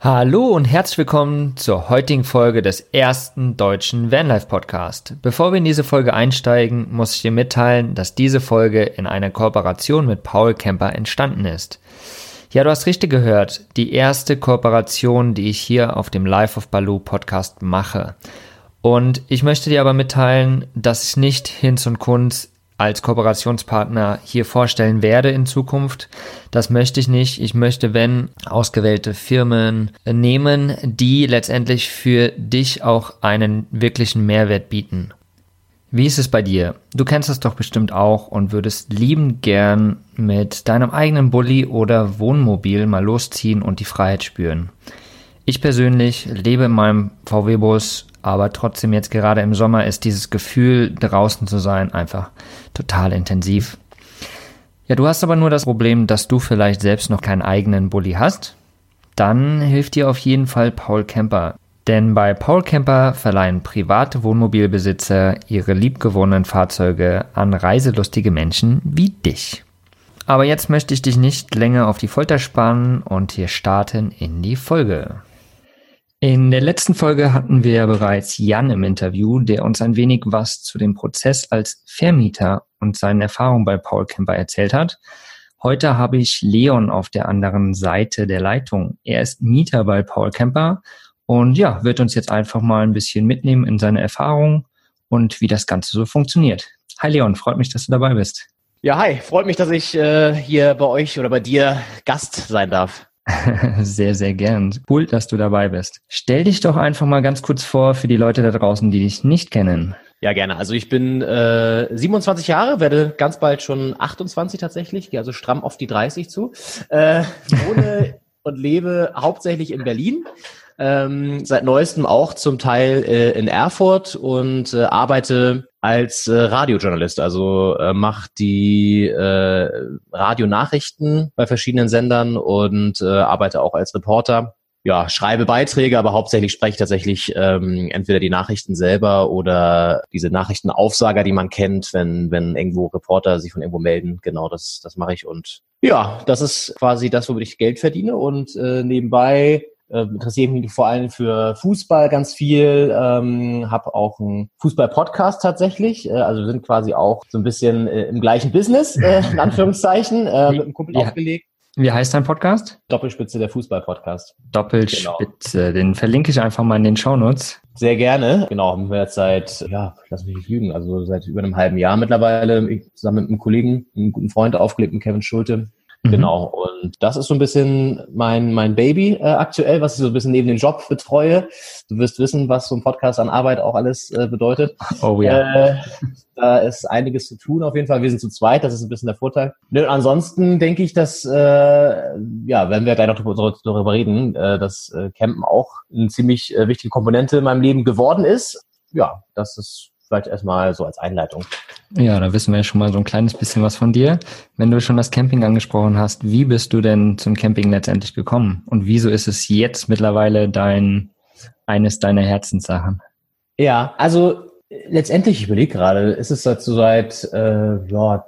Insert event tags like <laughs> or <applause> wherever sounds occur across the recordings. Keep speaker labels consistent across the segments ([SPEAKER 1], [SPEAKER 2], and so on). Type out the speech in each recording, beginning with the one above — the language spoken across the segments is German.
[SPEAKER 1] Hallo und herzlich willkommen zur heutigen Folge des ersten deutschen Vanlife Podcast. Bevor wir in diese Folge einsteigen, muss ich dir mitteilen, dass diese Folge in einer Kooperation mit Paul Kemper entstanden ist. Ja, du hast richtig gehört, die erste Kooperation, die ich hier auf dem Life of Baloo Podcast mache. Und ich möchte dir aber mitteilen, dass ich nicht Hinz und Kunz als Kooperationspartner hier vorstellen werde in Zukunft. Das möchte ich nicht. Ich möchte, wenn ausgewählte Firmen nehmen, die letztendlich für dich auch einen wirklichen Mehrwert bieten. Wie ist es bei dir? Du kennst es doch bestimmt auch und würdest liebend gern mit deinem eigenen Bulli oder Wohnmobil mal losziehen und die Freiheit spüren. Ich persönlich lebe in meinem VW-Bus aber trotzdem jetzt gerade im Sommer ist dieses Gefühl, draußen zu sein, einfach total intensiv. Ja, du hast aber nur das Problem, dass du vielleicht selbst noch keinen eigenen Bulli hast. Dann hilft dir auf jeden Fall Paul Camper. Denn bei Paul Camper verleihen private Wohnmobilbesitzer ihre liebgewonnenen Fahrzeuge an reiselustige Menschen wie dich. Aber jetzt möchte ich dich nicht länger auf die Folter spannen und wir starten in die Folge. In der letzten Folge hatten wir bereits Jan im Interview, der uns ein wenig was zu dem Prozess als Vermieter und seinen Erfahrungen bei Paul Kemper erzählt hat. Heute habe ich Leon auf der anderen Seite der Leitung. Er ist Mieter bei Paul Kemper und ja, wird uns jetzt einfach mal ein bisschen mitnehmen in seine Erfahrungen und wie das Ganze so funktioniert. Hi Leon, freut mich, dass du dabei bist.
[SPEAKER 2] Ja, hi, freut mich, dass ich äh, hier bei euch oder bei dir Gast sein darf. <laughs>
[SPEAKER 1] Sehr, sehr gern. Cool, dass du dabei bist. Stell dich doch einfach mal ganz kurz vor für die Leute da draußen, die dich nicht kennen.
[SPEAKER 2] Ja, gerne. Also ich bin äh, 27 Jahre, werde ganz bald schon 28 tatsächlich, gehe also stramm auf die 30 zu. Äh, wohne <laughs> und lebe hauptsächlich in Berlin. Ähm, seit neuestem auch zum Teil äh, in Erfurt und äh, arbeite als äh, Radiojournalist, also äh, macht die äh, Radionachrichten bei verschiedenen Sendern und äh, arbeite auch als Reporter. Ja, schreibe Beiträge, aber hauptsächlich spreche ich tatsächlich ähm, entweder die Nachrichten selber oder diese Nachrichtenaufsager, die man kennt, wenn, wenn irgendwo Reporter sich von irgendwo melden. Genau, das, das mache ich. Und ja, das ist quasi das, womit ich Geld verdiene. Und äh, nebenbei äh, interessiere mich vor allem für Fußball ganz viel, ähm, habe auch einen Fußball-Podcast tatsächlich, äh, also wir sind quasi auch so ein bisschen äh, im gleichen Business, äh, <laughs> in Anführungszeichen, äh, mit einem Kumpel
[SPEAKER 1] ja.
[SPEAKER 2] aufgelegt.
[SPEAKER 1] Wie heißt dein Podcast?
[SPEAKER 2] Doppelspitze, der Fußball-Podcast.
[SPEAKER 1] Doppelspitze, genau. den verlinke ich einfach mal in den Shownotes.
[SPEAKER 2] Sehr gerne. Genau, haben wir jetzt seit, ja, lass mich nicht lügen, also seit über einem halben Jahr mittlerweile, ich zusammen mit einem Kollegen, einem guten Freund aufgelegt, mit Kevin Schulte, Mhm. Genau. Und das ist so ein bisschen mein, mein Baby äh, aktuell, was ich so ein bisschen neben dem Job betreue. Du wirst wissen, was so ein Podcast an Arbeit auch alles äh, bedeutet.
[SPEAKER 1] Oh ja.
[SPEAKER 2] Äh, da ist einiges zu tun auf jeden Fall. Wir sind zu zweit, das ist ein bisschen der Vorteil. Und ansonsten denke ich, dass, äh, ja, wenn wir gleich noch darüber reden, äh, dass äh, Campen auch eine ziemlich äh, wichtige Komponente in meinem Leben geworden ist. Ja, das ist vielleicht erstmal so als Einleitung.
[SPEAKER 1] Ja, da wissen wir ja schon mal so ein kleines bisschen was von dir. Wenn du schon das Camping angesprochen hast, wie bist du denn zum Camping letztendlich gekommen? Und wieso ist es jetzt mittlerweile dein, eines deiner Herzenssachen?
[SPEAKER 2] Ja, also letztendlich, ich überlege gerade, ist es so seit äh, ja,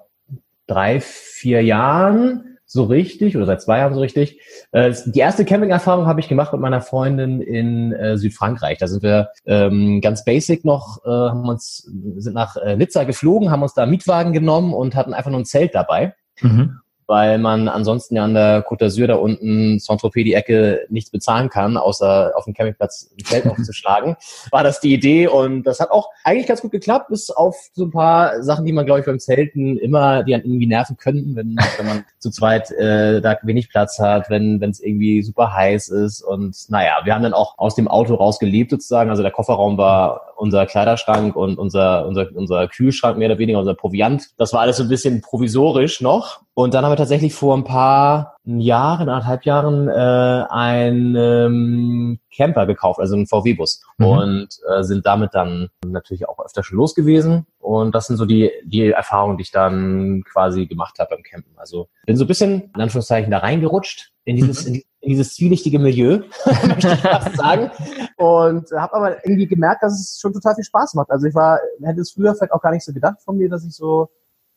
[SPEAKER 2] drei, vier Jahren so richtig oder seit zwei Jahren so richtig. Äh, die erste Camping-Erfahrung habe ich gemacht mit meiner Freundin in äh, Südfrankreich. Da sind wir ähm, ganz basic noch, äh, haben uns sind nach äh, Nizza geflogen, haben uns da Mietwagen genommen und hatten einfach nur ein Zelt dabei. Mhm weil man ansonsten ja an der Côte d'Azur da unten, Saint-Tropez die Ecke, nichts bezahlen kann, außer auf dem Campingplatz ein Zelt <laughs> aufzuschlagen, war das die Idee und das hat auch eigentlich ganz gut geklappt, bis auf so ein paar Sachen, die man, glaube ich, beim Zelten immer, die dann irgendwie nerven könnten, wenn, wenn man zu zweit äh, da wenig Platz hat, wenn wenn es irgendwie super heiß ist und naja, wir haben dann auch aus dem Auto rausgelebt sozusagen, also der Kofferraum war unser Kleiderschrank und unser, unser, unser Kühlschrank mehr oder weniger, unser Proviant. Das war alles so ein bisschen provisorisch noch. Und dann haben wir tatsächlich vor ein paar Jahren, anderthalb Jahren äh, ein ähm, Camper gekauft, also einen VW-Bus. Mhm. Und äh, sind damit dann natürlich auch öfter schon los gewesen. Und das sind so die, die Erfahrungen, die ich dann quasi gemacht habe beim Campen. Also bin so ein bisschen, in Anführungszeichen, da reingerutscht in dieses, mhm. in dieses zwielichtige Milieu, <laughs> möchte ich fast sagen. Und habe aber irgendwie gemerkt, dass es schon total viel Spaß macht. Also ich war, hätte es früher vielleicht auch gar nicht so gedacht von mir, dass ich so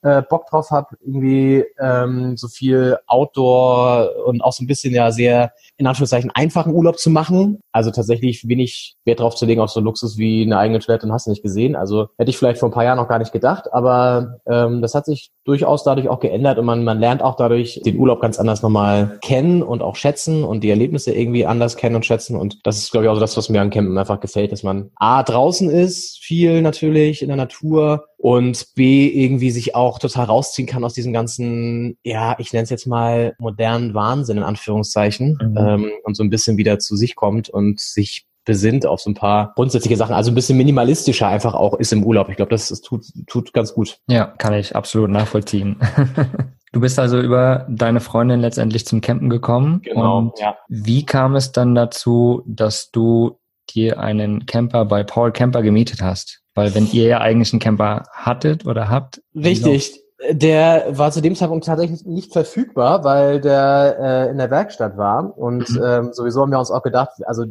[SPEAKER 2] äh, Bock drauf habe, irgendwie ähm, so viel Outdoor und auch so ein bisschen ja sehr in Anführungszeichen einfachen Urlaub zu machen. Also tatsächlich wenig Wert drauf zu legen auf so Luxus wie eine eigene Toilette und hast du nicht gesehen. Also hätte ich vielleicht vor ein paar Jahren noch gar nicht gedacht, aber ähm, das hat sich durchaus dadurch auch geändert und man, man lernt auch dadurch den Urlaub ganz anders nochmal kennen und auch schätzen und die Erlebnisse irgendwie anders kennen und schätzen. Und das ist, glaube ich, auch so das, was mir an Campen einfach gefällt, dass man A draußen ist, viel natürlich in der Natur und B irgendwie sich auch total rausziehen kann aus diesem ganzen, ja, ich nenne es jetzt mal modernen Wahnsinn in Anführungszeichen mhm. ähm, und so ein bisschen wieder zu sich kommt und sich besinnt auf so ein paar grundsätzliche Sachen, also ein bisschen minimalistischer einfach auch ist im Urlaub. Ich glaube, das, das tut, tut ganz gut.
[SPEAKER 1] Ja, kann ich absolut nachvollziehen. <laughs> Du bist also über deine Freundin letztendlich zum Campen gekommen.
[SPEAKER 2] Genau.
[SPEAKER 1] Und
[SPEAKER 2] ja.
[SPEAKER 1] wie kam es dann dazu, dass du dir einen Camper bei Paul Camper gemietet hast? Weil wenn ihr ja eigentlich einen Camper hattet oder habt.
[SPEAKER 2] Richtig. Der war zu dem Zeitpunkt tatsächlich nicht verfügbar, weil der äh, in der Werkstatt war. Und mhm. ähm, sowieso haben wir uns auch gedacht, also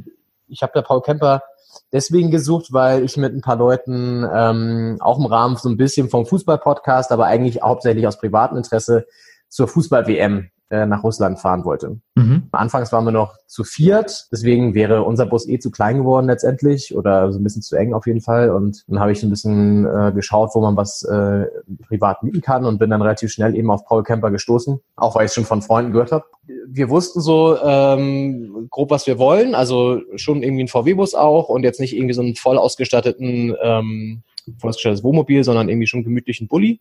[SPEAKER 2] ich habe der Paul Camper deswegen gesucht, weil ich mit ein paar Leuten ähm, auch im Rahmen so ein bisschen vom Fußball-Podcast, aber eigentlich hauptsächlich aus privatem Interesse zur Fußball-WM äh, nach Russland fahren wollte. Mhm. Anfangs waren wir noch zu viert, deswegen wäre unser Bus eh zu klein geworden letztendlich oder so ein bisschen zu eng auf jeden Fall. Und dann habe ich ein bisschen äh, geschaut, wo man was äh, privat mieten kann und bin dann relativ schnell eben auf Paul Camper gestoßen, auch weil ich es schon von Freunden gehört habe. Wir wussten so ähm, grob, was wir wollen, also schon irgendwie ein VW-Bus auch und jetzt nicht irgendwie so einen voll ausgestatteten ähm, voll ausgestattetes Wohnmobil, sondern irgendwie schon gemütlichen Bulli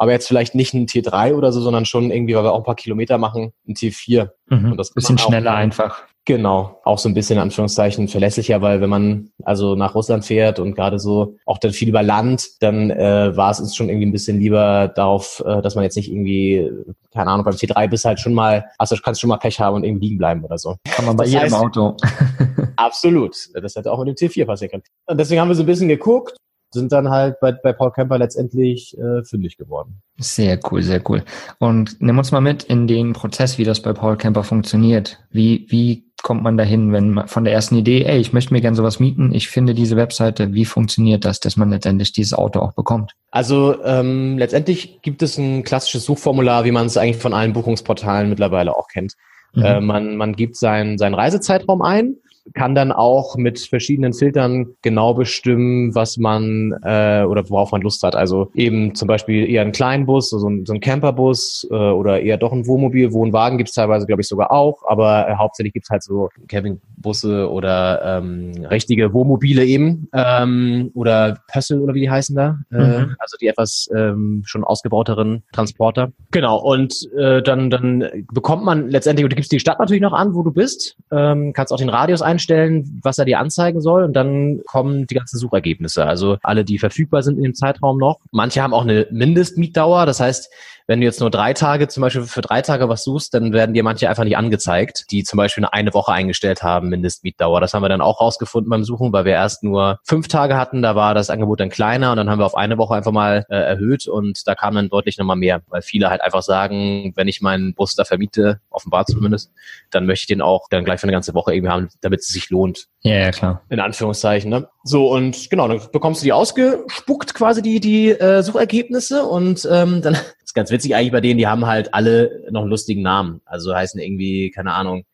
[SPEAKER 2] aber jetzt vielleicht nicht ein T3 oder so, sondern schon irgendwie, weil wir auch ein paar Kilometer machen, ein T4.
[SPEAKER 1] Mhm, und das bisschen schneller einfach.
[SPEAKER 2] Genau, auch so ein bisschen in Anführungszeichen verlässlicher, weil wenn man also nach Russland fährt und gerade so auch dann viel über Land, dann äh, war es uns schon irgendwie ein bisschen lieber darauf, äh, dass man jetzt nicht irgendwie, keine Ahnung, beim T3 bist halt schon mal, also kannst schon mal Pech haben und irgendwie liegen bleiben oder so.
[SPEAKER 1] Kann man bei das jedem heißt, Auto. <laughs>
[SPEAKER 2] absolut. Das hätte auch mit dem T4 passieren können. Und deswegen haben wir so ein bisschen geguckt sind dann halt bei, bei Paul Kemper letztendlich äh, fündig geworden.
[SPEAKER 1] Sehr cool, sehr cool. Und nimm uns mal mit in den Prozess, wie das bei Paul Kemper funktioniert. Wie, wie kommt man dahin, wenn man von der ersten Idee, ey, ich möchte mir gerne sowas mieten, ich finde diese Webseite, wie funktioniert das, dass man letztendlich dieses Auto auch bekommt?
[SPEAKER 2] Also ähm, letztendlich gibt es ein klassisches Suchformular, wie man es eigentlich von allen Buchungsportalen mittlerweile auch kennt. Mhm. Äh, man, man gibt seinen, seinen Reisezeitraum ein kann dann auch mit verschiedenen Filtern genau bestimmen, was man äh, oder worauf man Lust hat. Also eben zum Beispiel eher einen kleinen Bus, so ein, so ein Camperbus äh, oder eher doch ein Wohnmobil. Wohnwagen gibt's teilweise, glaube ich, sogar auch, aber äh, hauptsächlich gibt's halt so Campingbusse oder ähm, richtige Wohnmobile eben ähm, oder Pössl oder wie die heißen da. Äh, mhm. Also die etwas ähm, schon ausgebauteren Transporter. Genau, und äh, dann, dann bekommt man letztendlich, du gibst die Stadt natürlich noch an, wo du bist, ähm, kannst auch den Radius einstellen, was er dir anzeigen soll und dann kommen die ganzen Suchergebnisse. Also alle, die verfügbar sind in dem Zeitraum noch. Manche haben auch eine Mindestmietdauer, das heißt, wenn du jetzt nur drei Tage, zum Beispiel für drei Tage was suchst, dann werden dir manche einfach nicht angezeigt, die zum Beispiel eine, eine Woche eingestellt haben, Mindestmietdauer. Das haben wir dann auch rausgefunden beim Suchen, weil wir erst nur fünf Tage hatten, da war das Angebot dann kleiner und dann haben wir auf eine Woche einfach mal äh, erhöht und da kam dann deutlich nochmal mehr, weil viele halt einfach sagen, wenn ich meinen Bus da vermiete, offenbar zumindest, dann möchte ich den auch dann gleich für eine ganze Woche irgendwie haben, damit es sich lohnt.
[SPEAKER 1] Ja, ja, klar.
[SPEAKER 2] In Anführungszeichen. Ne? So, und genau, dann bekommst du die ausgespuckt, quasi die, die äh, Suchergebnisse und ähm, dann ist ganz witzig eigentlich bei denen, die haben halt alle noch einen lustigen Namen. Also heißen irgendwie, keine Ahnung,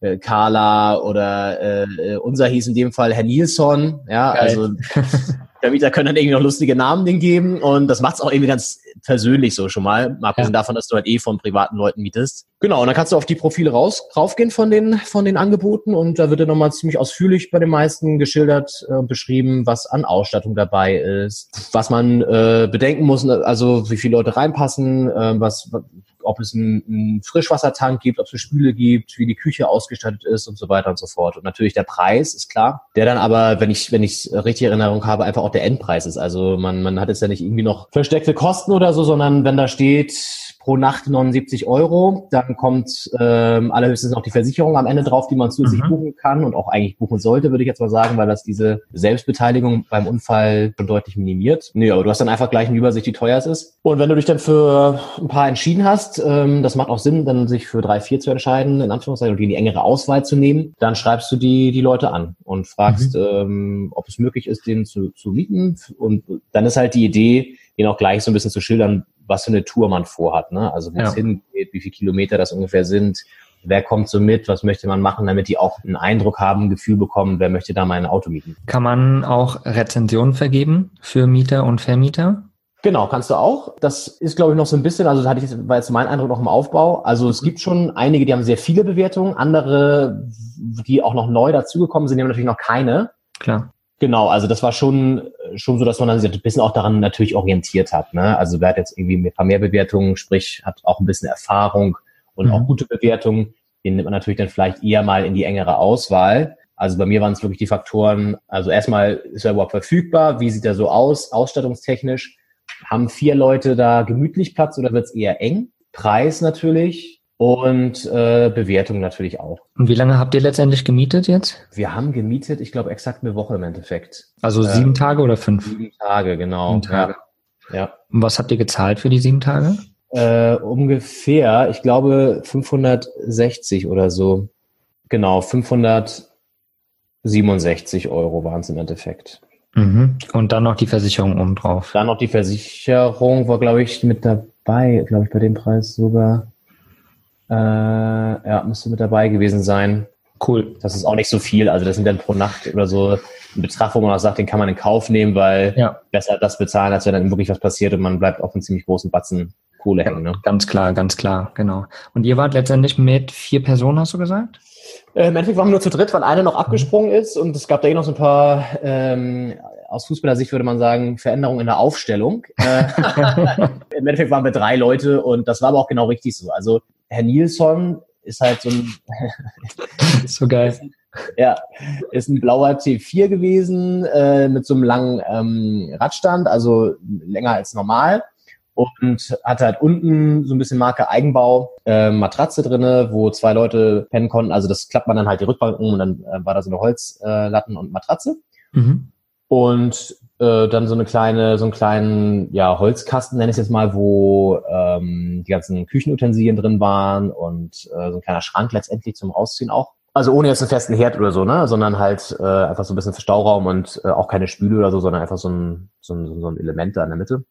[SPEAKER 2] äh, Carla oder äh, äh unser hieß in dem Fall Herr Nilsson. Ja, Geil. also <laughs> Vermieter können dann irgendwie noch lustige Namen den geben und das macht es auch irgendwie ganz persönlich so schon mal, mal abgesehen ja. davon, dass du halt eh von privaten Leuten mietest. Genau, und dann kannst du auf die Profile raus, raufgehen von den, von den Angeboten und da wird dann nochmal ziemlich ausführlich bei den meisten geschildert und äh, beschrieben, was an Ausstattung dabei ist, was man äh, bedenken muss, also wie viele Leute reinpassen, äh, was, ob es einen, einen Frischwassertank gibt, ob es eine Spüle gibt, wie die Küche ausgestattet ist und so weiter und so fort. Und natürlich der Preis ist klar, der dann aber, wenn ich wenn ich richtig Erinnerung habe, einfach auch der Endpreis ist. Also man man hat jetzt ja nicht irgendwie noch versteckte Kosten oder so, sondern wenn da steht pro Nacht 79 Euro. Dann kommt ähm, allerhöchstens noch die Versicherung am Ende drauf, die man zusätzlich mhm. buchen kann und auch eigentlich buchen sollte, würde ich jetzt mal sagen, weil das diese Selbstbeteiligung beim Unfall schon deutlich minimiert. Nee, aber du hast dann einfach gleich eine Übersicht, wie teuer es ist. Und wenn du dich dann für ein paar entschieden hast, ähm, das macht auch Sinn, dann sich für drei, vier zu entscheiden, in Anführungszeichen, und die, die engere Auswahl zu nehmen, dann schreibst du die, die Leute an und fragst, mhm. ähm, ob es möglich ist, den zu, zu mieten. Und dann ist halt die Idee, ihnen auch gleich so ein bisschen zu schildern, was für eine Tour man vorhat, ne? Also wo ja. es hingeht, wie viele Kilometer das ungefähr sind, wer kommt so mit, was möchte man machen, damit die auch einen Eindruck haben, ein Gefühl bekommen, wer möchte da mein Auto mieten.
[SPEAKER 1] Kann man auch Rezensionen vergeben für Mieter und Vermieter?
[SPEAKER 2] Genau, kannst du auch. Das ist, glaube ich, noch so ein bisschen, also da hatte ich, war jetzt mein Eindruck noch im Aufbau. Also es gibt schon einige, die haben sehr viele Bewertungen, andere, die auch noch neu dazugekommen sind, die haben natürlich noch keine.
[SPEAKER 1] Klar.
[SPEAKER 2] Genau, also das war schon, schon so, dass man dann sich ein bisschen auch daran natürlich orientiert hat. Ne? Also wer hat jetzt irgendwie ein paar mehr Bewertungen, sprich, hat auch ein bisschen Erfahrung und mhm. auch gute Bewertungen, den nimmt man natürlich dann vielleicht eher mal in die engere Auswahl. Also bei mir waren es wirklich die Faktoren, also erstmal ist er überhaupt verfügbar, wie sieht er so aus, ausstattungstechnisch, haben vier Leute da gemütlich Platz oder wird es eher eng? Preis natürlich, und äh, Bewertung natürlich auch.
[SPEAKER 1] Und wie lange habt ihr letztendlich gemietet jetzt?
[SPEAKER 2] Wir haben gemietet, ich glaube, exakt eine Woche im Endeffekt.
[SPEAKER 1] Also sieben ähm, Tage oder fünf?
[SPEAKER 2] Sieben Tage, genau.
[SPEAKER 1] Sieben Tage. Ja. ja. Und was habt ihr gezahlt für die sieben Tage?
[SPEAKER 2] Äh, ungefähr, ich glaube, 560 oder so. Genau, 567 Euro waren es im Endeffekt.
[SPEAKER 1] Mhm. Und dann noch die Versicherung obendrauf.
[SPEAKER 2] Dann noch die Versicherung war, glaube ich, mit dabei, glaube ich, bei dem Preis sogar. Äh, ja, müsste mit dabei gewesen sein. Cool. Das ist auch nicht so viel. Also das sind dann pro Nacht oder so ein Betrag, wo man auch sagt, den kann man in Kauf nehmen, weil ja. besser das bezahlen, als wenn dann wirklich was passiert und man bleibt auf einen ziemlich großen Batzen Kohle hängen. Ne?
[SPEAKER 1] Ganz klar, ganz klar, genau. Und ihr wart letztendlich mit vier Personen, hast du gesagt?
[SPEAKER 2] Äh, Im Endeffekt waren wir nur zu dritt, weil eine noch abgesprungen mhm. ist und es gab da eh noch so ein paar, ähm, aus Fußballersicht würde man sagen, Veränderungen in der Aufstellung. Äh, <laughs> Im Endeffekt waren wir drei Leute und das war aber auch genau richtig so. Also Herr Nilsson ist halt so ein <laughs>
[SPEAKER 1] so geil.
[SPEAKER 2] ja, ist ein blauer T4 gewesen äh, mit so einem langen ähm, Radstand, also länger als normal und hatte halt unten so ein bisschen Marke Eigenbau äh, Matratze drinne, wo zwei Leute pennen konnten. Also das klappt man dann halt die Rückbank um und dann äh, war da so eine Holzlatten äh, und Matratze. Mhm. Und äh, dann so eine kleine, so einen kleinen, ja, Holzkasten, nenne ich jetzt mal, wo ähm, die ganzen Küchenutensilien drin waren und äh, so ein kleiner Schrank letztendlich zum Rausziehen auch. Also ohne jetzt einen festen Herd oder so, ne? Sondern halt äh, einfach so ein bisschen Stauraum und äh, auch keine Spüle oder so, sondern einfach so ein, so ein, so ein Element da in der Mitte.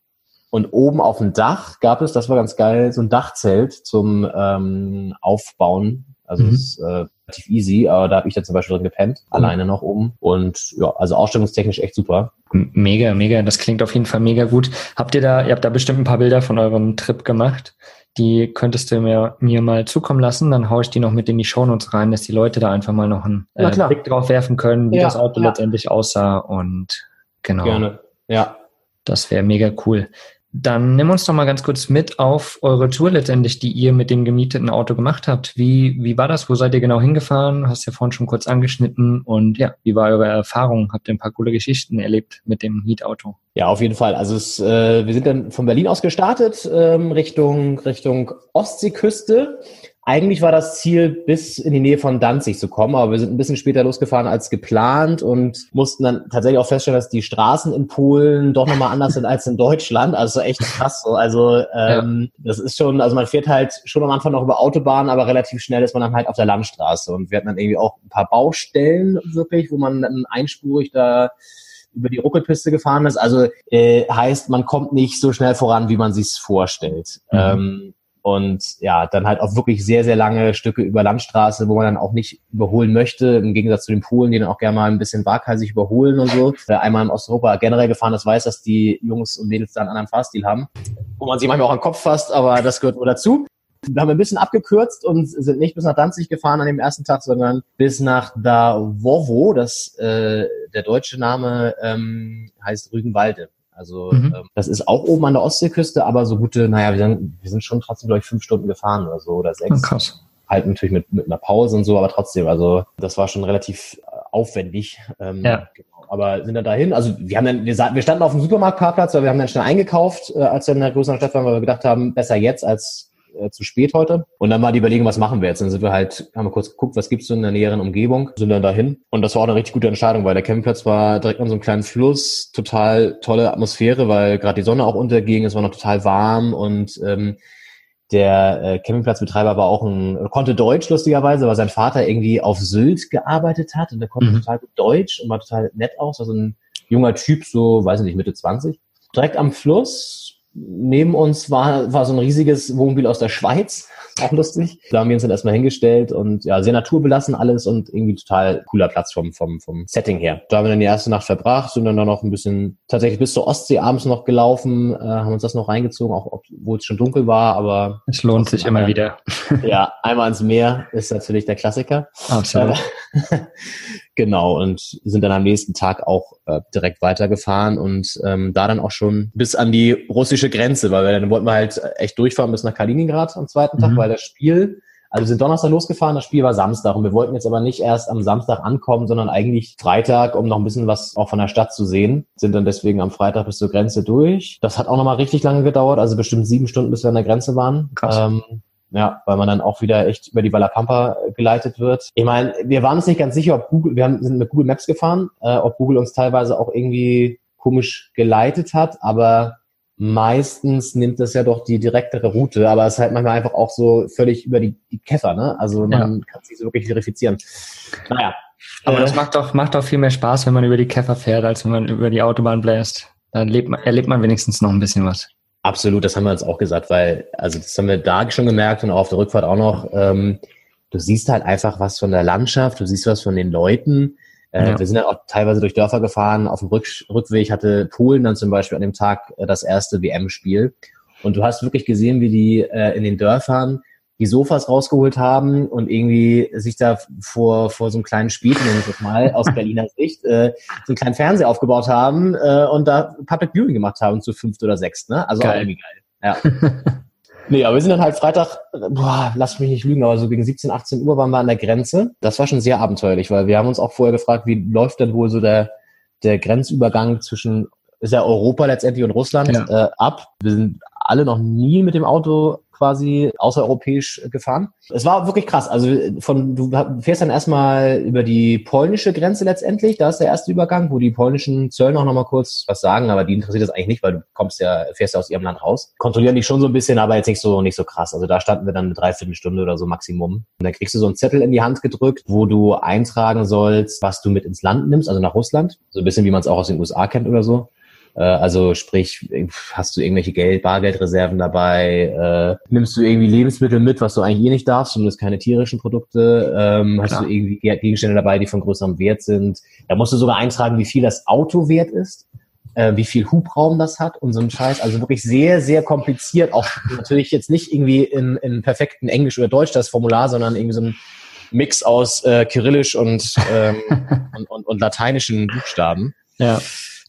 [SPEAKER 2] Und oben auf dem Dach gab es, das war ganz geil, so ein Dachzelt zum ähm, Aufbauen. Also mhm. das ist äh, relativ easy, aber da habe ich dann zum Beispiel drin gepennt, mhm. alleine noch oben. Und ja, also ausstellungstechnisch echt super.
[SPEAKER 1] Mega, mega. Das klingt auf jeden Fall mega gut. Habt ihr da, ihr habt da bestimmt ein paar Bilder von eurem Trip gemacht. Die könntest du mir, mir mal zukommen lassen, dann haue ich die noch mit in die Shownotes rein, dass die Leute da einfach mal noch einen äh, Blick drauf werfen können, wie ja, das Auto ja. letztendlich aussah und genau.
[SPEAKER 2] Gerne. Ja.
[SPEAKER 1] Das wäre mega cool. Dann nimm uns doch mal ganz kurz mit auf eure Tour letztendlich, die ihr mit dem gemieteten Auto gemacht habt. Wie, wie war das? Wo seid ihr genau hingefahren? Hast ja vorhin schon kurz angeschnitten. Und ja, wie war eure Erfahrung? Habt ihr ein paar coole Geschichten erlebt mit dem Mietauto?
[SPEAKER 2] Ja, auf jeden Fall. Also es, äh, wir sind dann von Berlin aus gestartet, ähm, Richtung, Richtung Ostseeküste. Eigentlich war das Ziel, bis in die Nähe von Danzig zu kommen, aber wir sind ein bisschen später losgefahren als geplant und mussten dann tatsächlich auch feststellen, dass die Straßen in Polen doch nochmal anders sind als in Deutschland. Also echt krass so. Also ähm, ja. das ist schon, also man fährt halt schon am Anfang noch über Autobahnen, aber relativ schnell ist man dann halt auf der Landstraße. Und wir hatten dann irgendwie auch ein paar Baustellen wirklich, wo man dann einspurig da über die Ruckelpiste gefahren ist. Also äh, heißt, man kommt nicht so schnell voran, wie man sich's vorstellt. Mhm. Ähm, und ja, dann halt auch wirklich sehr, sehr lange Stücke über Landstraße, wo man dann auch nicht überholen möchte, im Gegensatz zu den Polen, die dann auch gerne mal ein bisschen waghalsig überholen und so. Wer einmal in Osteuropa generell gefahren ist, weiß, dass die Jungs und Mädels da einen anderen Fahrstil haben, wo man sich manchmal auch an den Kopf fasst, aber das gehört nur dazu. Wir haben ein bisschen abgekürzt und sind nicht bis nach Danzig gefahren an dem ersten Tag, sondern bis nach Davovo. Das äh, der deutsche Name ähm, heißt Rügenwalde. Also mhm. ähm, das ist auch oben an der Ostseeküste, aber so gute, naja, wir sind, wir sind schon trotzdem, glaube ich, fünf Stunden gefahren oder so oder sechs.
[SPEAKER 1] Oh, krass.
[SPEAKER 2] Halt natürlich mit, mit einer Pause und so, aber trotzdem, also das war schon relativ äh, aufwendig. Ähm, ja. Genau. Aber sind dann dahin, also wir haben dann, wir, wir standen auf dem Supermarktparkplatz, weil wir haben dann schnell eingekauft, äh, als wir in der größeren Stadt waren, weil wir gedacht haben, besser jetzt als äh, zu spät heute. Und dann war die Überlegung, was machen wir jetzt? Dann sind wir halt, haben wir kurz geguckt, was gibt's so in der näheren Umgebung, sind dann dahin. Und das war auch eine richtig gute Entscheidung, weil der Campingplatz war direkt an so einem kleinen Fluss, total tolle Atmosphäre, weil gerade die Sonne auch unterging, es war noch total warm und ähm, der äh, Campingplatzbetreiber war auch ein, konnte Deutsch lustigerweise, weil sein Vater irgendwie auf Sylt gearbeitet hat und der konnte mhm. total gut Deutsch und war total nett aus, also ein junger Typ, so, weiß ich nicht, Mitte 20. Direkt am Fluss, neben uns war, war so ein riesiges Wohnmobil aus der Schweiz. <laughs> Auch lustig. Da haben wir uns dann erstmal hingestellt und ja, sehr naturbelassen alles und irgendwie total cooler Platz vom, vom, vom Setting her. Da haben wir dann die erste Nacht verbracht, sind dann noch ein bisschen tatsächlich bis zur Ostsee abends noch gelaufen, äh, haben uns das noch reingezogen, auch obwohl es schon dunkel war, aber.
[SPEAKER 1] Es lohnt sich immer wieder. <laughs>
[SPEAKER 2] Ja, einmal ins Meer ist natürlich der Klassiker.
[SPEAKER 1] Absolut. <laughs>
[SPEAKER 2] Genau, und sind dann am nächsten Tag auch äh, direkt weitergefahren und ähm, da dann auch schon bis an die russische Grenze, weil wir dann wollten wir halt echt durchfahren bis nach Kaliningrad am zweiten mhm. Tag, weil das Spiel, also wir sind Donnerstag losgefahren, das Spiel war Samstag und wir wollten jetzt aber nicht erst am Samstag ankommen, sondern eigentlich Freitag, um noch ein bisschen was auch von der Stadt zu sehen. Sind dann deswegen am Freitag bis zur Grenze durch. Das hat auch nochmal richtig lange gedauert, also bestimmt sieben Stunden, bis wir an der Grenze waren. Krass. Ähm, ja, weil man dann auch wieder echt über die Wallapampa äh, geleitet wird. Ich meine, wir waren uns nicht ganz sicher, ob Google, wir haben, sind mit Google Maps gefahren, äh, ob Google uns teilweise auch irgendwie komisch geleitet hat, aber meistens nimmt das ja doch die direktere Route, aber es ist halt manchmal einfach auch so völlig über die, die Käfer, ne? Also man ja. kann es nicht so wirklich verifizieren.
[SPEAKER 1] Naja. Aber äh, das macht doch, macht doch viel mehr Spaß, wenn man über die Käfer fährt, als wenn man über die Autobahn bläst. Dann lebt man, erlebt man wenigstens noch ein bisschen was.
[SPEAKER 2] Absolut, das haben wir uns auch gesagt, weil, also das haben wir da schon gemerkt und auch auf der Rückfahrt auch noch, ähm, du siehst halt einfach was von der Landschaft, du siehst was von den Leuten. Äh, ja. Wir sind dann auch teilweise durch Dörfer gefahren. Auf dem Rück Rückweg hatte Polen dann zum Beispiel an dem Tag äh, das erste WM-Spiel. Und du hast wirklich gesehen, wie die äh, in den Dörfern die Sofas rausgeholt haben und irgendwie sich da vor, vor so einem kleinen Spiel, nenne ich das mal, aus Berliner <laughs> Sicht, äh, so einen kleinen Fernseher aufgebaut haben äh, und da Public Viewing gemacht haben zu fünft oder sechst, ne? Also geil. irgendwie geil. Ja. <laughs> nee, aber wir sind dann halt Freitag, boah, lass mich nicht lügen, aber so gegen 17, 18 Uhr waren wir an der Grenze. Das war schon sehr abenteuerlich, weil wir haben uns auch vorher gefragt, wie läuft denn wohl so der, der Grenzübergang zwischen ist ja Europa letztendlich und Russland ja. äh, ab. Wir sind alle noch nie mit dem Auto quasi außereuropäisch gefahren. Es war wirklich krass. Also von du fährst dann erstmal über die polnische Grenze letztendlich. Da ist der erste Übergang, wo die polnischen Zöllner noch mal kurz was sagen, aber die interessiert das eigentlich nicht, weil du kommst ja fährst ja aus ihrem Land raus. Kontrollieren die schon so ein bisschen, aber jetzt nicht so nicht so krass. Also da standen wir dann eine Dreiviertelstunde oder so Maximum. Und dann kriegst du so einen Zettel in die Hand gedrückt, wo du eintragen sollst, was du mit ins Land nimmst, also nach Russland. So ein bisschen wie man es auch aus den USA kennt oder so. Äh, also sprich, hast du irgendwelche Geld, Bargeldreserven dabei? Äh, nimmst du irgendwie Lebensmittel mit, was du eigentlich eh nicht darfst, zumindest keine tierischen Produkte? Ähm, hast du irgendwie Gegenstände dabei, die von größerem Wert sind? Da musst du sogar eintragen, wie viel das Auto wert ist. Äh, wie viel Hubraum das hat und so ein Scheiß. Also wirklich sehr, sehr kompliziert. Auch natürlich jetzt nicht irgendwie in, in perfekten Englisch oder Deutsch das Formular, sondern irgendwie so ein Mix aus äh, Kyrillisch und, ähm, <laughs> und, und, und lateinischen Buchstaben.
[SPEAKER 1] Ja.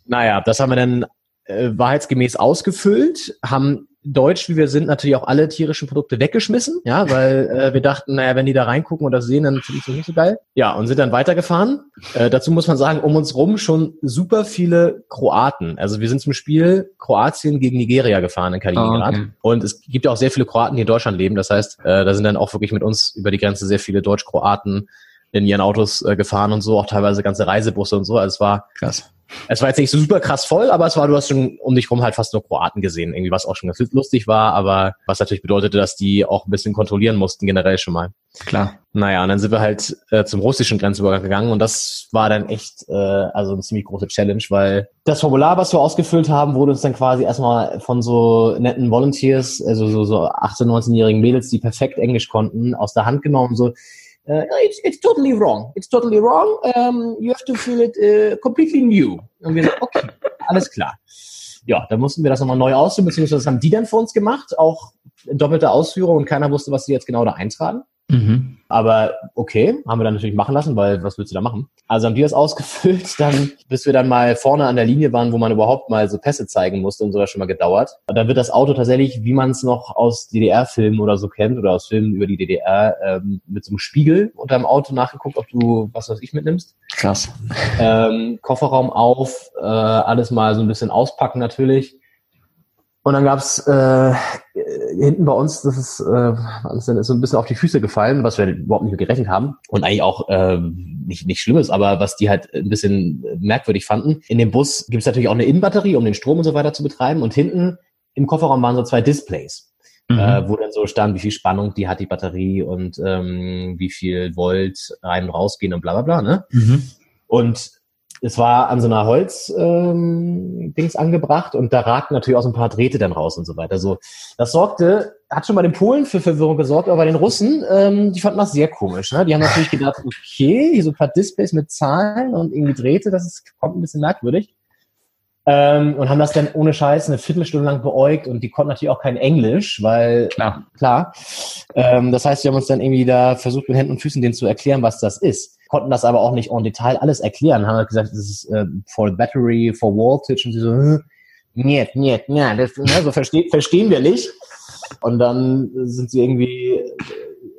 [SPEAKER 2] Naja, das haben wir dann äh, wahrheitsgemäß ausgefüllt, haben deutsch, wie wir sind, natürlich auch alle tierischen Produkte weggeschmissen, ja, weil äh, wir dachten, naja, wenn die da reingucken und das sehen, dann finde ich das nicht so geil. Ja, und sind dann weitergefahren. Äh, dazu muss man sagen, um uns rum schon super viele Kroaten. Also wir sind zum Spiel Kroatien gegen Nigeria gefahren in Kaliningrad. Oh, okay. Und es gibt ja auch sehr viele Kroaten, die in Deutschland leben. Das heißt, äh, da sind dann auch wirklich mit uns über die Grenze sehr viele Deutsch-Kroaten in ihren Autos äh, gefahren und so, auch teilweise ganze Reisebusse und so. Also es war
[SPEAKER 1] krass.
[SPEAKER 2] Es war jetzt nicht so super krass voll, aber es war, du hast schon um dich rum halt fast nur Kroaten gesehen, irgendwie was auch schon ganz lustig war, aber was natürlich bedeutete, dass die auch ein bisschen kontrollieren mussten, generell schon mal.
[SPEAKER 1] Klar.
[SPEAKER 2] Naja, und dann sind wir halt äh, zum russischen Grenzübergang gegangen und das war dann echt äh, also eine ziemlich große Challenge, weil das Formular, was wir ausgefüllt haben, wurde uns dann quasi erstmal von so netten Volunteers, also so, so 18-, 19-jährigen Mädels, die perfekt Englisch konnten, aus der Hand genommen, so uh, it's, it's totally wrong. It's totally wrong. Um, you have to feel it uh, completely new. Und wir sagen, okay, <laughs> alles klar. Ja, dann mussten wir das nochmal neu ausführen, beziehungsweise das haben die dann für uns gemacht, auch in doppelter Ausführung und keiner wusste, was sie jetzt genau da eintragen. Mhm. Aber okay, haben wir dann natürlich machen lassen, weil was willst du da machen? Also haben die das <laughs> ausgefüllt, dann, bis wir dann mal vorne an der Linie waren, wo man überhaupt mal so Pässe zeigen musste und sogar schon mal gedauert. Und dann wird das Auto tatsächlich, wie man es noch aus DDR-Filmen oder so kennt oder aus Filmen über die DDR, ähm, mit so einem Spiegel unter dem Auto nachgeguckt, ob du was weiß ich mitnimmst.
[SPEAKER 1] Krass.
[SPEAKER 2] Ähm, Kofferraum auf, äh, alles mal so ein bisschen auspacken natürlich. Und dann gab's äh, hinten bei uns, das ist, äh, alles dann ist so ein bisschen auf die Füße gefallen, was wir überhaupt nicht mehr gerechnet haben. Und eigentlich auch äh, nicht, nicht Schlimmes, aber was die halt ein bisschen merkwürdig fanden. In dem Bus gibt's natürlich auch eine Innenbatterie, um den Strom und so weiter zu betreiben. Und hinten im Kofferraum waren so zwei Displays, mhm. äh, wo dann so stand, wie viel Spannung die hat, die Batterie und ähm, wie viel Volt rein und rausgehen und bla bla bla. Ne? Mhm. Und es war an so einer Holz ähm, Dings angebracht und da ragten natürlich auch so ein paar Drähte dann raus und so weiter. So, das sorgte, hat schon bei den Polen für Verwirrung gesorgt, aber bei den Russen, ähm, die fanden das sehr komisch. Ne? Die haben natürlich gedacht, okay, hier so ein paar Displays mit Zahlen und irgendwie Drähte, das ist, kommt ein bisschen merkwürdig. Ähm, und haben das dann ohne Scheiß eine Viertelstunde lang beäugt und die konnten natürlich auch kein Englisch, weil
[SPEAKER 1] Klar.
[SPEAKER 2] klar. Ähm, das heißt, wir haben uns dann irgendwie da versucht, mit Händen und Füßen denen zu erklären, was das ist. Konnten das aber auch nicht en Detail alles erklären, haben halt gesagt, das ist äh, for battery, for voltage und sie so, hm, niet, niet, ja, das, ne, so verste verstehen wir nicht. Und dann sind sie irgendwie, äh,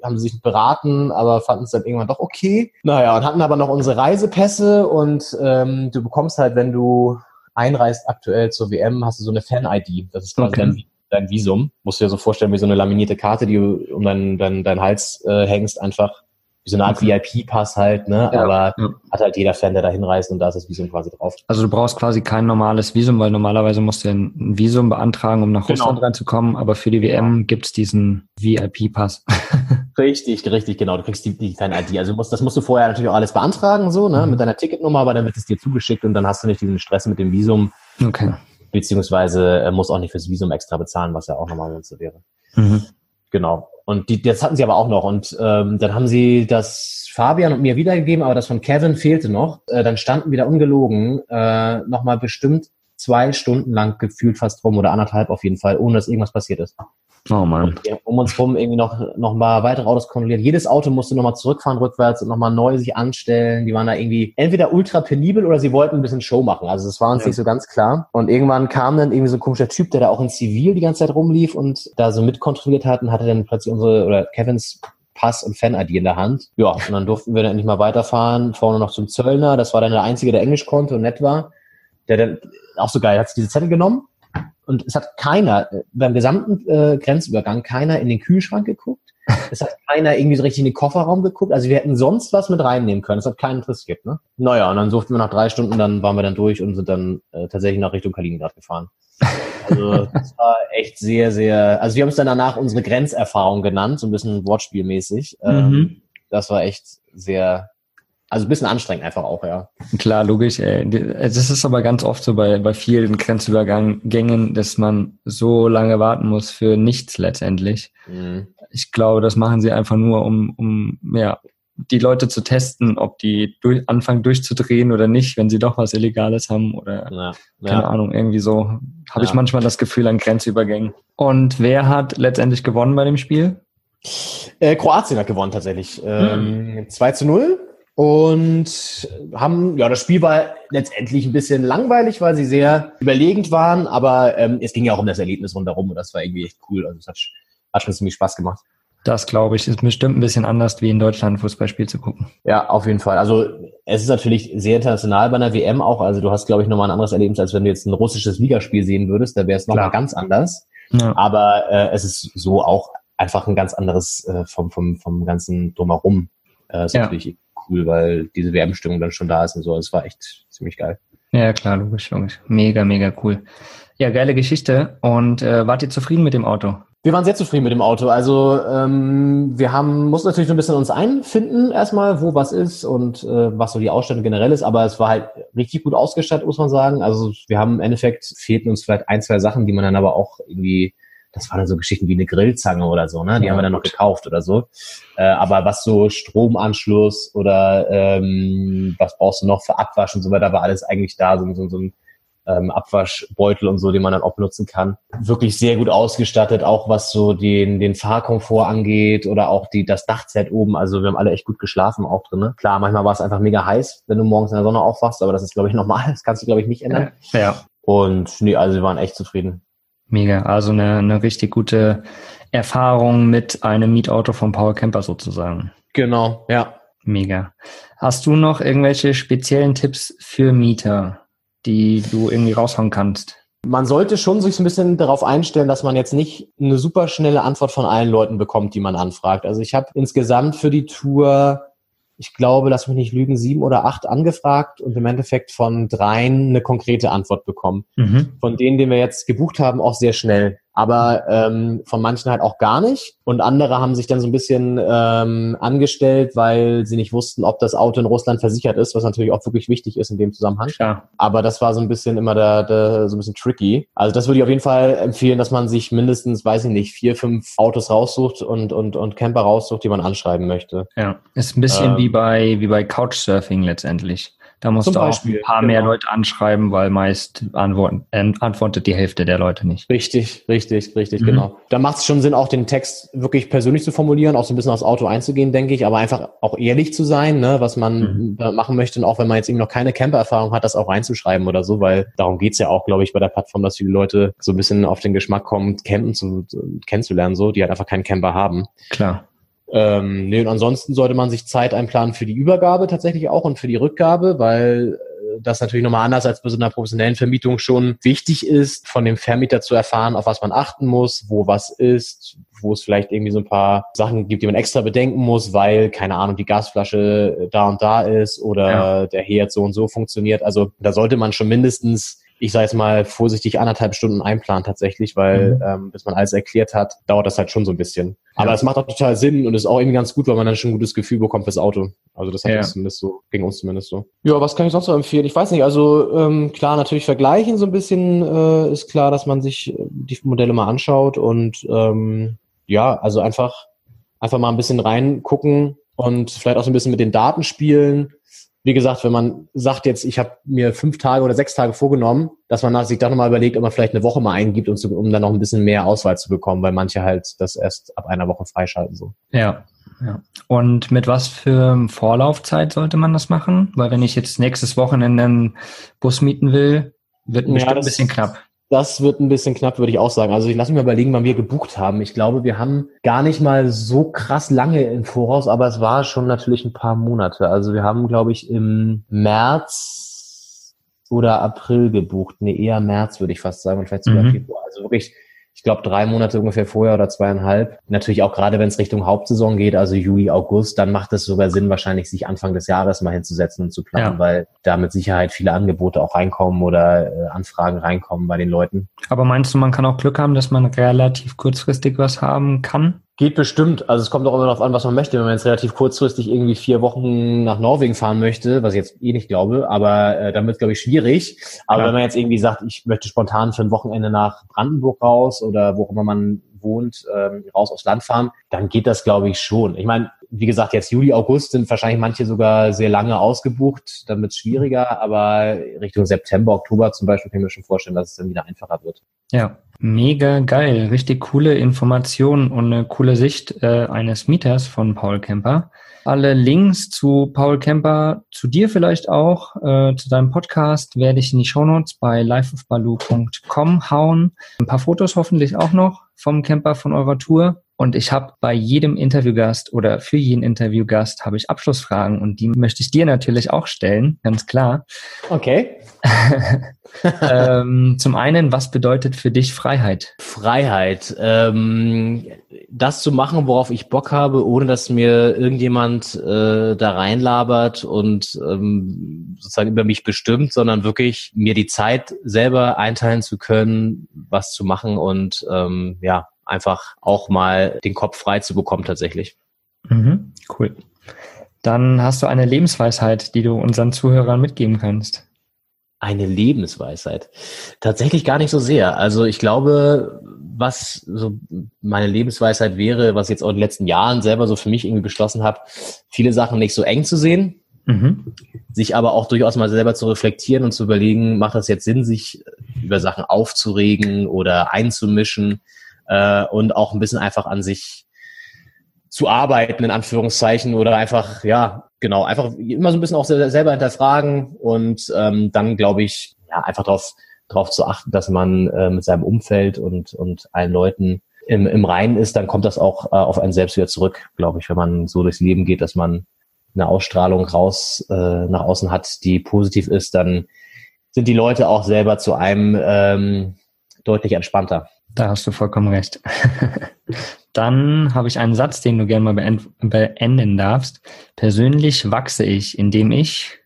[SPEAKER 2] haben sie sich beraten, aber fanden es dann irgendwann doch okay. Naja, und hatten aber noch unsere Reisepässe und ähm, du bekommst halt, wenn du einreist aktuell zur WM, hast du so eine Fan-ID. Das ist quasi
[SPEAKER 1] Okay.
[SPEAKER 2] dein, dein Visum. Musst du dir so vorstellen, wie so eine laminierte Karte, die du um deinen dein, dein Hals äh, hängst, einfach wie so eine Art
[SPEAKER 1] Okay.
[SPEAKER 2] VIP-Pass halt, ne?
[SPEAKER 1] Ja,
[SPEAKER 2] Aber
[SPEAKER 1] ja.
[SPEAKER 2] hat halt jeder Fan, der da hinreist und da ist das Visum quasi drauf.
[SPEAKER 1] Also du brauchst quasi kein normales Visum, weil normalerweise musst du ja ein Visum beantragen, um nach
[SPEAKER 2] Genau.
[SPEAKER 1] Russland reinzukommen, aber für die WM gibt's diesen VIP-Pass. <laughs>
[SPEAKER 2] Richtig, richtig, genau. Du kriegst die, die deine ID. Also musst, das musst du vorher natürlich auch alles beantragen, so, ne,
[SPEAKER 1] Mhm.
[SPEAKER 2] mit deiner Ticketnummer, aber dann wird es dir zugeschickt und dann hast du nicht diesen Stress mit dem Visum,
[SPEAKER 1] okay.
[SPEAKER 2] beziehungsweise äh, musst auch nicht fürs Visum extra bezahlen, was ja auch nochmal so wäre.
[SPEAKER 1] Mhm.
[SPEAKER 2] Genau. Und die, das hatten sie aber auch noch. Und ähm, dann haben sie das Fabian und mir wiedergegeben, aber das von Kevin fehlte noch. Äh, dann standen wieder ungelogen äh, nochmal bestimmt zwei Stunden lang gefühlt fast rum oder anderthalb auf jeden Fall, ohne dass irgendwas passiert ist.
[SPEAKER 1] Oh Mann.
[SPEAKER 2] Um uns rum irgendwie noch, noch mal weitere Autos kontrolliert. Jedes Auto musste nochmal zurückfahren rückwärts und nochmal neu sich anstellen. Die waren da irgendwie entweder ultra penibel oder sie wollten ein bisschen Show machen. Also das war uns
[SPEAKER 1] Ja.
[SPEAKER 2] nicht so ganz klar. Und irgendwann kam dann irgendwie so ein komischer Typ, der da auch in Zivil die ganze Zeit rumlief und da so mitkontrolliert hat und hatte dann plötzlich unsere oder Kevins Pass und Fan-ID in der Hand. Ja, und dann durften wir dann endlich mal weiterfahren, vorne noch zum Zöllner. Das war dann der Einzige, der Englisch konnte und nett war. Der dann, auch so geil, hat diese Zettel genommen und es hat keiner, äh, beim gesamten äh, Grenzübergang, keiner in den Kühlschrank geguckt. Es hat <laughs> keiner irgendwie so richtig in den Kofferraum geguckt. Also wir hätten sonst was mit reinnehmen können. Es hat keinen interessiert, ne? Naja, und dann durften wir nach drei Stunden, dann waren wir dann durch und sind dann äh, tatsächlich nach Richtung Kaliningrad gefahren. Also <laughs> das war echt sehr, sehr, also wir haben es dann danach unsere Grenzerfahrung genannt, so ein bisschen wortspielmäßig. Ähm,
[SPEAKER 1] Mhm.
[SPEAKER 2] das war echt sehr, also ein bisschen anstrengend einfach auch, ja.
[SPEAKER 1] Klar, logisch. Ey. Es ist aber ganz oft so bei, bei vielen Grenzübergängen, dass man so lange warten muss für nichts letztendlich.
[SPEAKER 2] Mhm.
[SPEAKER 1] Ich glaube, das machen sie einfach nur, um, um ja, die Leute zu testen, ob die durch, anfangen durchzudrehen oder nicht, wenn sie doch was Illegales haben oder
[SPEAKER 2] Ja,
[SPEAKER 1] keine
[SPEAKER 2] ja.
[SPEAKER 1] Ahnung, irgendwie so habe ich
[SPEAKER 2] Ja.
[SPEAKER 1] manchmal das Gefühl an Grenzübergängen. Und wer hat letztendlich gewonnen bei dem Spiel?
[SPEAKER 2] Äh, Kroatien hat gewonnen tatsächlich. Ähm, 2 zu 0. Und haben, ja, das Spiel war letztendlich ein bisschen langweilig, weil sie sehr überlegend waren, aber ähm, es ging ja auch um das Erlebnis rundherum und das war irgendwie echt cool. Also es hat, hat schon ziemlich Spaß gemacht.
[SPEAKER 1] Das glaube ich, ist bestimmt ein bisschen anders, wie in Deutschland ein Fußballspiel zu gucken.
[SPEAKER 2] Ja, auf jeden Fall. Also es ist natürlich sehr international bei einer WM auch. Also du hast, glaube ich, nochmal ein anderes Erlebnis, als wenn du jetzt ein russisches Ligaspiel sehen würdest. Da wäre es nochmal ganz anders.
[SPEAKER 1] Ja.
[SPEAKER 2] Aber äh, es ist so auch einfach ein ganz anderes äh, vom, vom, vom ganzen Drumherum. Äh, ist
[SPEAKER 1] Ja.
[SPEAKER 2] natürlich cool, weil diese WM-Stimmung dann schon da ist und so. Es war echt ziemlich geil.
[SPEAKER 1] Ja, klar, logisch, logisch. Mega, mega cool. Ja, geile Geschichte. Und äh, wart ihr zufrieden mit dem Auto?
[SPEAKER 2] Wir waren sehr zufrieden mit dem Auto. Also ähm, wir haben mussten natürlich so ein bisschen uns einfinden erstmal, wo was ist und äh, was so die Ausstattung generell ist. Aber es war halt richtig gut ausgestattet, muss man sagen. Also wir haben im Endeffekt fehlten uns vielleicht ein, zwei Sachen, die man dann aber auch irgendwie, das waren dann so Geschichten wie eine Grillzange oder so, ne? Die
[SPEAKER 1] Ja,
[SPEAKER 2] haben wir dann noch
[SPEAKER 1] gut.
[SPEAKER 2] gekauft oder so. Äh, aber was so Stromanschluss oder ähm, was brauchst du noch für Abwasch und so weiter, war alles eigentlich da, so, so, so ein ähm, Abwaschbeutel und so, den man dann auch benutzen kann. Wirklich sehr gut ausgestattet, auch was so den, den Fahrkomfort angeht oder auch die, das Dachzelt oben. Also wir haben alle echt gut geschlafen auch drin. Ne? Klar, manchmal war es einfach mega heiß, wenn du morgens in der Sonne aufwachst, aber das ist, glaube ich, normal. Das kannst du, glaube ich, nicht ändern.
[SPEAKER 1] Ja.
[SPEAKER 2] Und nee, also wir waren echt zufrieden.
[SPEAKER 1] Mega. Also eine, eine richtig gute Erfahrung mit einem Mietauto vom Power Camper sozusagen.
[SPEAKER 2] Genau, ja.
[SPEAKER 1] Mega. Hast du noch irgendwelche speziellen Tipps für Mieter, die du irgendwie raushauen kannst?
[SPEAKER 2] Man sollte schon sich so ein bisschen darauf einstellen, dass man jetzt nicht eine super schnelle Antwort von allen Leuten bekommt, die man anfragt. Also ich habe insgesamt für die Tour, ich glaube, lass mich nicht lügen, sieben oder acht angefragt und im Endeffekt von dreien eine konkrete Antwort bekommen.
[SPEAKER 1] Mhm.
[SPEAKER 2] Von denen, den wir jetzt gebucht haben, auch sehr schnell. Aber ähm, von manchen halt auch gar nicht. Und andere haben sich dann so ein bisschen ähm, angestellt, weil sie nicht wussten, ob das Auto in Russland versichert ist, was natürlich auch wirklich wichtig ist in dem Zusammenhang.
[SPEAKER 1] Ja.
[SPEAKER 2] Aber das war so ein bisschen immer der, der, so ein bisschen tricky. Also das würde ich auf jeden Fall empfehlen, dass man sich mindestens, weiß ich nicht, vier, fünf Autos raussucht und, und, und Camper raussucht, die man anschreiben möchte.
[SPEAKER 1] Ja, ist ein bisschen ähm, wie bei, wie bei Couchsurfing letztendlich. Da musst du auch ein paar genau. mehr Leute anschreiben, weil meist antworten, äh, antwortet die Hälfte der Leute nicht.
[SPEAKER 2] Richtig, richtig, richtig, mhm. genau. Da macht es schon Sinn, auch den Text wirklich persönlich zu formulieren, auch so ein bisschen aufs Auto einzugehen, denke ich, aber einfach auch ehrlich zu sein, ne, was man mhm. machen möchte und auch wenn man jetzt eben noch keine Camper-Erfahrung hat, das auch reinzuschreiben oder so, weil darum geht's ja auch, glaube ich, bei der Plattform, dass viele Leute so ein bisschen auf den Geschmack kommen, Campen zu, kennenzulernen, so, die halt einfach keinen Camper haben.
[SPEAKER 1] Klar.
[SPEAKER 2] Ähm, nee, und ansonsten sollte man sich Zeit einplanen für die Übergabe tatsächlich auch und für die Rückgabe, weil äh, das natürlich nochmal anders als bei so einer professionellen Vermietung schon wichtig ist, von dem Vermieter zu erfahren, auf was man achten muss, wo was ist, wo es vielleicht irgendwie so ein paar Sachen gibt, die man extra bedenken muss, weil, keine Ahnung, die Gasflasche da und da ist oder ja. der Herd so und so funktioniert. Also da sollte man schon mindestens ich sage jetzt mal vorsichtig anderthalb Stunden einplanen tatsächlich, weil mhm. ähm, bis man alles erklärt hat, dauert das halt schon so ein bisschen. Aber ja. es macht auch total Sinn und ist auch irgendwie ganz gut, weil man dann schon ein gutes Gefühl bekommt fürs Auto. Also das hat ja. zumindest so, gegen uns zumindest so. Ja, was kann ich sonst noch empfehlen? Ich weiß nicht, also ähm, klar, natürlich vergleichen so ein bisschen äh, ist klar, dass man sich äh, die Modelle mal anschaut und ähm, ja, also einfach, einfach mal ein bisschen reingucken und vielleicht auch so ein bisschen mit den Daten spielen wie gesagt, wenn man sagt jetzt, ich habe mir fünf Tage oder sechs Tage vorgenommen, dass man sich dann nochmal überlegt, ob man vielleicht eine Woche mal eingibt, um, zu, um dann noch ein bisschen mehr Auswahl zu bekommen, weil manche halt das erst ab einer Woche freischalten. so.
[SPEAKER 1] Ja, ja. Und mit was für Vorlaufzeit sollte man das machen? Weil wenn ich jetzt nächstes Wochenende einen Bus mieten will, wird ja, bestimmt ein bisschen knapp.
[SPEAKER 2] Das wird ein bisschen knapp, würde ich auch sagen. Also ich lasse mich mal überlegen, wann wir gebucht haben. Ich glaube, wir haben gar nicht mal so krass lange im Voraus, aber es war schon natürlich ein paar Monate. Also wir haben, glaube ich, im März oder April gebucht. Nee, eher März, würde ich fast sagen, und vielleicht sogar mhm. Februar. Also wirklich ich glaube, drei Monate ungefähr vorher oder zweieinhalb. Natürlich auch gerade, wenn es Richtung Hauptsaison geht, also Juli, August, dann macht es sogar Sinn, wahrscheinlich sich Anfang des Jahres mal hinzusetzen und zu planen, ja. weil da mit Sicherheit viele Angebote auch reinkommen oder äh, Anfragen reinkommen bei den Leuten.
[SPEAKER 1] Aber meinst du, man kann auch Glück haben, dass man relativ kurzfristig was haben kann?
[SPEAKER 2] Geht bestimmt. Also es kommt auch immer darauf an, was man möchte. Wenn man jetzt relativ kurzfristig irgendwie vier Wochen nach Norwegen fahren möchte, was ich jetzt eh nicht glaube, aber äh, dann wird es, glaube ich, schwierig. Aber Klar. wenn man jetzt irgendwie sagt, ich möchte spontan für ein Wochenende nach Brandenburg raus oder wo auch immer man wohnt, ähm, raus aufs Land fahren, dann geht das, glaube ich, schon. Ich meine, wie gesagt, jetzt Juli, August sind wahrscheinlich manche sogar sehr lange ausgebucht, dann es schwieriger, aber Richtung September, Oktober zum Beispiel kann ich mir schon vorstellen, dass es dann wieder einfacher wird.
[SPEAKER 1] Ja, mega geil. Richtig coole Informationen und eine coole Sicht äh, eines Mieters von Paul Kemper. Alle Links zu Paul Kemper, zu dir vielleicht auch, äh, zu deinem Podcast, werde ich in die Shownotes bei lifeofbalu.com hauen. Ein paar Fotos hoffentlich auch noch vom Camper von eurer Tour. Und ich habe bei jedem Interviewgast oder für jeden Interviewgast habe ich Abschlussfragen und die möchte ich dir natürlich auch stellen, ganz klar.
[SPEAKER 2] Okay. <laughs>
[SPEAKER 1] ähm, zum einen, was bedeutet für dich Freiheit?
[SPEAKER 2] Freiheit. Ähm, das zu machen, worauf ich Bock habe, ohne dass mir irgendjemand äh, da reinlabert und ähm, sozusagen über mich bestimmt, sondern wirklich mir die Zeit selber einteilen zu können, was zu machen und ähm, ja, einfach auch mal den Kopf frei zu bekommen tatsächlich.
[SPEAKER 1] Mhm, cool. Dann hast du eine Lebensweisheit, die du unseren Zuhörern mitgeben kannst.
[SPEAKER 2] Eine Lebensweisheit. Tatsächlich gar nicht so sehr. Also ich glaube, was so meine Lebensweisheit wäre, was ich jetzt auch in den letzten Jahren selber so für mich irgendwie beschlossen habe, viele Sachen nicht so eng zu sehen, mhm. sich aber auch durchaus mal selber zu reflektieren und zu überlegen, macht das jetzt Sinn, sich über Sachen aufzuregen oder einzumischen? Äh, und auch ein bisschen einfach an sich zu arbeiten, in Anführungszeichen, oder einfach, ja, genau, einfach immer so ein bisschen auch selber hinterfragen und ähm, dann, glaube ich, ja, einfach darauf drauf zu achten, dass man äh, mit seinem Umfeld und, und allen Leuten im, im Reinen ist, dann kommt das auch äh, auf einen selbst wieder zurück, glaube ich, wenn man so durchs Leben geht, dass man eine Ausstrahlung raus äh, nach außen hat, die positiv ist, dann sind die Leute auch selber zu einem ähm, deutlich entspannter.
[SPEAKER 1] Da hast du vollkommen recht. <laughs> Dann habe ich einen Satz, den du gerne mal beenden darfst. Persönlich wachse ich, indem ich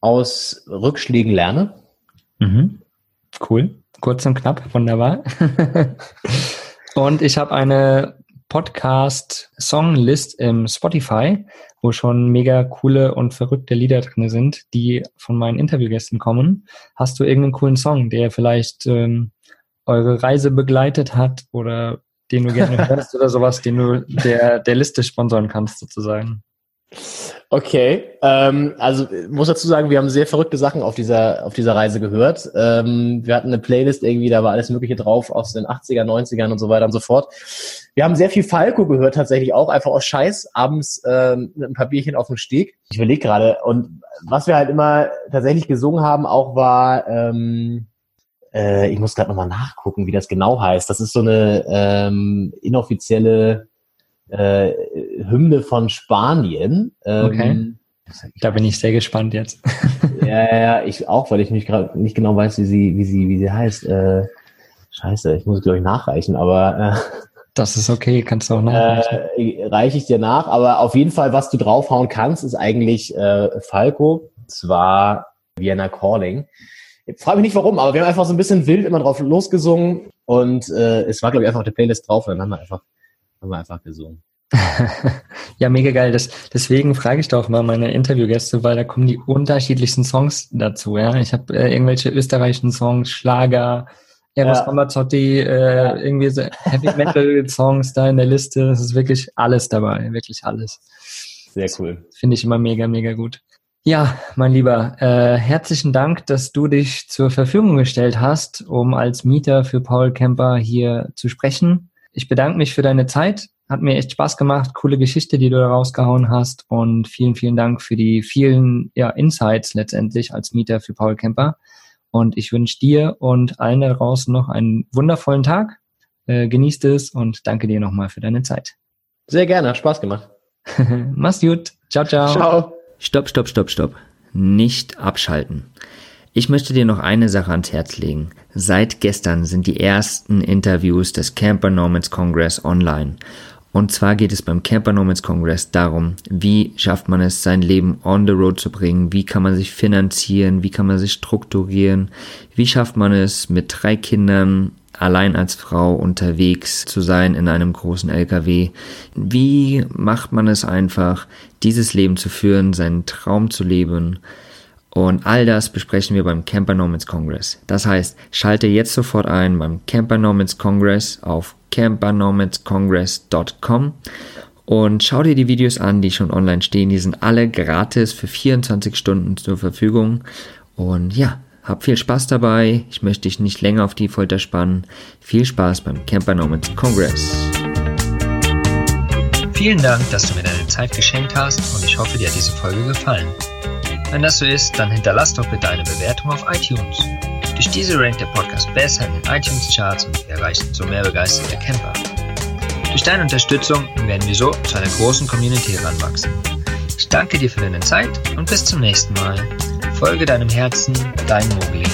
[SPEAKER 2] aus Rückschlägen lerne.
[SPEAKER 1] Mhm. Cool. kurz und knapp, wunderbar. <laughs> und ich habe eine Podcast-Songlist im Spotify, wo schon mega coole und verrückte Lieder drin sind, die von meinen Interviewgästen kommen. Hast du irgendeinen coolen Song, der vielleicht ähm, eure Reise begleitet hat oder den du gerne <laughs> hörst oder sowas, den du der, der Liste sponsoren kannst sozusagen?
[SPEAKER 2] Okay, ähm, also muss dazu sagen, wir haben sehr verrückte Sachen auf dieser auf dieser Reise gehört. Ähm, wir hatten eine Playlist irgendwie, da war alles Mögliche drauf aus den 80er, 90ern und so weiter und so fort. Wir haben sehr viel Falco gehört, tatsächlich auch, einfach aus Scheiß, abends ähm, mit ein paar Bierchen auf dem Steg. Ich überlege gerade. Und was wir halt immer tatsächlich gesungen haben, auch war, ähm, äh, ich muss gerade nochmal nachgucken, wie das genau heißt. Das ist so eine ähm, inoffizielle äh, Hymne von Spanien.
[SPEAKER 1] Ähm, okay. Da bin ich sehr gespannt jetzt. <laughs>
[SPEAKER 2] ja, ja, ich auch, weil ich nicht gerade nicht genau weiß, wie sie, wie sie, wie sie heißt. Äh, scheiße, ich muss glaube ich nachreichen, aber äh,
[SPEAKER 1] das ist okay, kannst du auch nachreichen.
[SPEAKER 2] Äh, reiche ich dir nach, aber auf jeden Fall, was du draufhauen kannst, ist eigentlich äh, Falco. Zwar Vienna Calling. Ich frage mich nicht warum, aber wir haben einfach so ein bisschen wild immer drauf losgesungen und äh, es war, glaube ich, einfach auf der Playlist drauf und dann haben wir einfach haben wir einfach gesungen. <laughs>
[SPEAKER 1] ja, mega geil. Das, deswegen frage ich doch mal meine Interviewgäste, weil da kommen die unterschiedlichsten Songs dazu. Ja, ich habe äh, irgendwelche österreichischen Songs, Schlager, Eros ja. Ramazzotti, äh, ja. irgendwie so Heavy Metal <laughs> Songs da in der Liste. Das ist wirklich alles dabei, wirklich alles.
[SPEAKER 2] Sehr cool.
[SPEAKER 1] Finde ich immer mega, mega gut. Ja, mein Lieber, äh, herzlichen Dank, dass du dich zur Verfügung gestellt hast, um als Mieter für Paul Kemper hier zu sprechen. Ich bedanke mich für deine Zeit. Hat mir echt Spaß gemacht. Coole Geschichte, die du da rausgehauen hast. Und vielen, vielen Dank für die vielen ja, Insights letztendlich als Mieter für Paul Kemper. Und ich wünsche dir und allen da draußen noch einen wundervollen Tag. Äh, genießt es und danke dir nochmal für deine Zeit.
[SPEAKER 2] Sehr gerne, hat Spaß gemacht. <laughs>
[SPEAKER 1] Mach's gut. Ciao, ciao. Ciao.
[SPEAKER 3] Stopp, stopp, stopp, stopp. Nicht abschalten. Ich möchte dir noch eine Sache ans Herz legen. Seit gestern sind die ersten Interviews des Camper Nomads Congress online. Und zwar geht es beim Camper Nomads Congress darum, wie schafft man es, sein Leben on the road zu bringen, wie kann man sich finanzieren, wie kann man sich strukturieren, wie schafft man es, mit drei Kindern allein als Frau unterwegs zu sein in einem großen LKW. Wie macht man es einfach, dieses Leben zu führen, seinen Traum zu leben? Und all das besprechen wir beim Camper Nomads Congress. Das heißt, schalte jetzt sofort ein beim Camper Nomads Congress auf campernomadscongress.com und schau dir die Videos an, die schon online stehen. Die sind alle gratis für 24 Stunden zur Verfügung. Und ja, hab viel Spaß dabei. Ich möchte dich nicht länger auf die Folter spannen. Viel Spaß beim Camper Nomads Congress.
[SPEAKER 1] Vielen Dank, dass du mir deine Zeit geschenkt hast und ich hoffe, dir hat diese Folge gefallen. Wenn das so ist, dann hinterlass doch bitte eine Bewertung auf iTunes. Durch diese rankt der Podcast besser in den iTunes-Charts und wir erreichen so mehr begeisterte Camper. Durch deine Unterstützung werden wir so zu einer großen Community heranwachsen. Ich danke dir für deine Zeit und bis zum nächsten Mal. Folge deinem Herzen, dein Mogli.